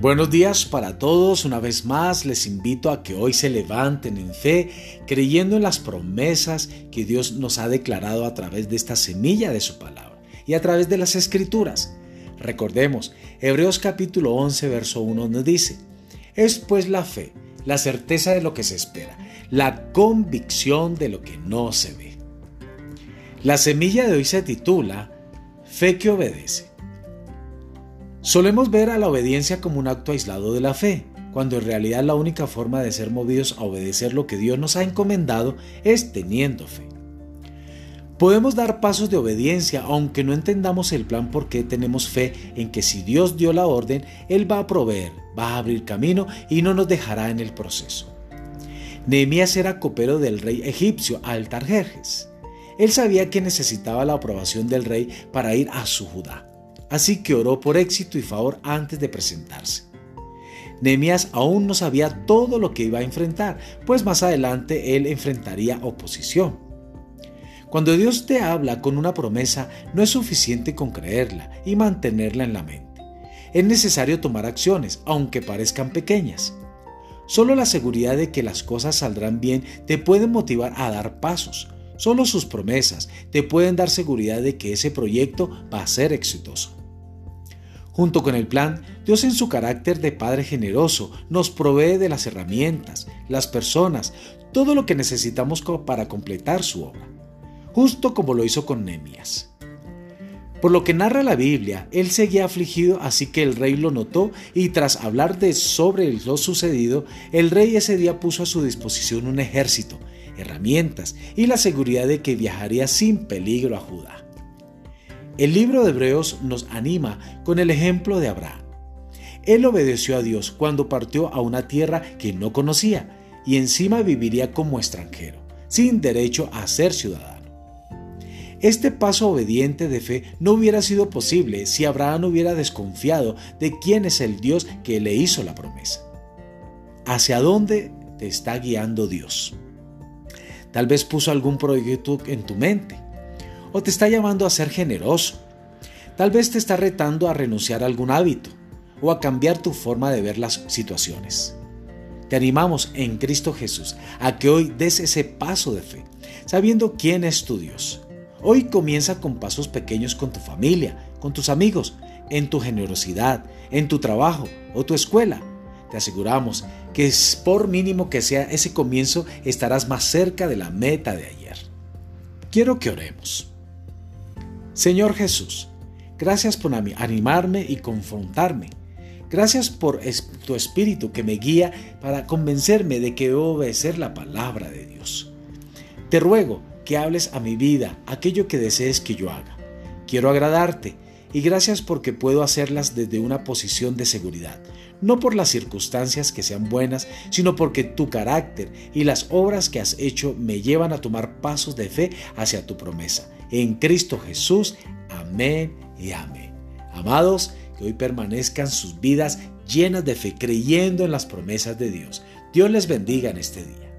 Buenos días para todos. Una vez más les invito a que hoy se levanten en fe, creyendo en las promesas que Dios nos ha declarado a través de esta semilla de su palabra y a través de las escrituras. Recordemos, Hebreos capítulo 11, verso 1 nos dice, es pues la fe, la certeza de lo que se espera, la convicción de lo que no se ve. La semilla de hoy se titula Fe que obedece. Solemos ver a la obediencia como un acto aislado de la fe, cuando en realidad la única forma de ser movidos a obedecer lo que Dios nos ha encomendado es teniendo fe. Podemos dar pasos de obediencia aunque no entendamos el plan porque tenemos fe en que si Dios dio la orden, Él va a proveer, va a abrir camino y no nos dejará en el proceso. Nehemías era copero del rey egipcio Altarjerjes. Él sabía que necesitaba la aprobación del rey para ir a su Judá así que oró por éxito y favor antes de presentarse. Nehemías aún no sabía todo lo que iba a enfrentar, pues más adelante él enfrentaría oposición. Cuando Dios te habla con una promesa, no es suficiente con creerla y mantenerla en la mente. Es necesario tomar acciones, aunque parezcan pequeñas. Solo la seguridad de que las cosas saldrán bien te puede motivar a dar pasos. Solo sus promesas te pueden dar seguridad de que ese proyecto va a ser exitoso. Junto con el plan, Dios en su carácter de Padre generoso nos provee de las herramientas, las personas, todo lo que necesitamos para completar su obra, justo como lo hizo con Nehemías. Por lo que narra la Biblia, él seguía afligido, así que el rey lo notó y tras hablar de sobre lo sucedido, el rey ese día puso a su disposición un ejército, herramientas y la seguridad de que viajaría sin peligro a Judá. El libro de Hebreos nos anima con el ejemplo de Abraham. Él obedeció a Dios cuando partió a una tierra que no conocía y encima viviría como extranjero, sin derecho a ser ciudadano. Este paso obediente de fe no hubiera sido posible si Abraham hubiera desconfiado de quién es el Dios que le hizo la promesa. ¿Hacia dónde te está guiando Dios? Tal vez puso algún proyecto en tu mente o te está llamando a ser generoso. Tal vez te está retando a renunciar a algún hábito o a cambiar tu forma de ver las situaciones. Te animamos en Cristo Jesús a que hoy des ese paso de fe, sabiendo quién es tu Dios. Hoy comienza con pasos pequeños con tu familia, con tus amigos, en tu generosidad, en tu trabajo o tu escuela. Te aseguramos que por mínimo que sea ese comienzo estarás más cerca de la meta de ayer. Quiero que oremos. Señor Jesús, gracias por animarme y confrontarme. Gracias por tu espíritu que me guía para convencerme de que debo obedecer la palabra de Dios. Te ruego que hables a mi vida aquello que desees que yo haga. Quiero agradarte y gracias porque puedo hacerlas desde una posición de seguridad, no por las circunstancias que sean buenas, sino porque tu carácter y las obras que has hecho me llevan a tomar pasos de fe hacia tu promesa en Cristo Jesús. Amén y amén. Amados, que hoy permanezcan sus vidas llenas de fe, creyendo en las promesas de Dios. Dios les bendiga en este día.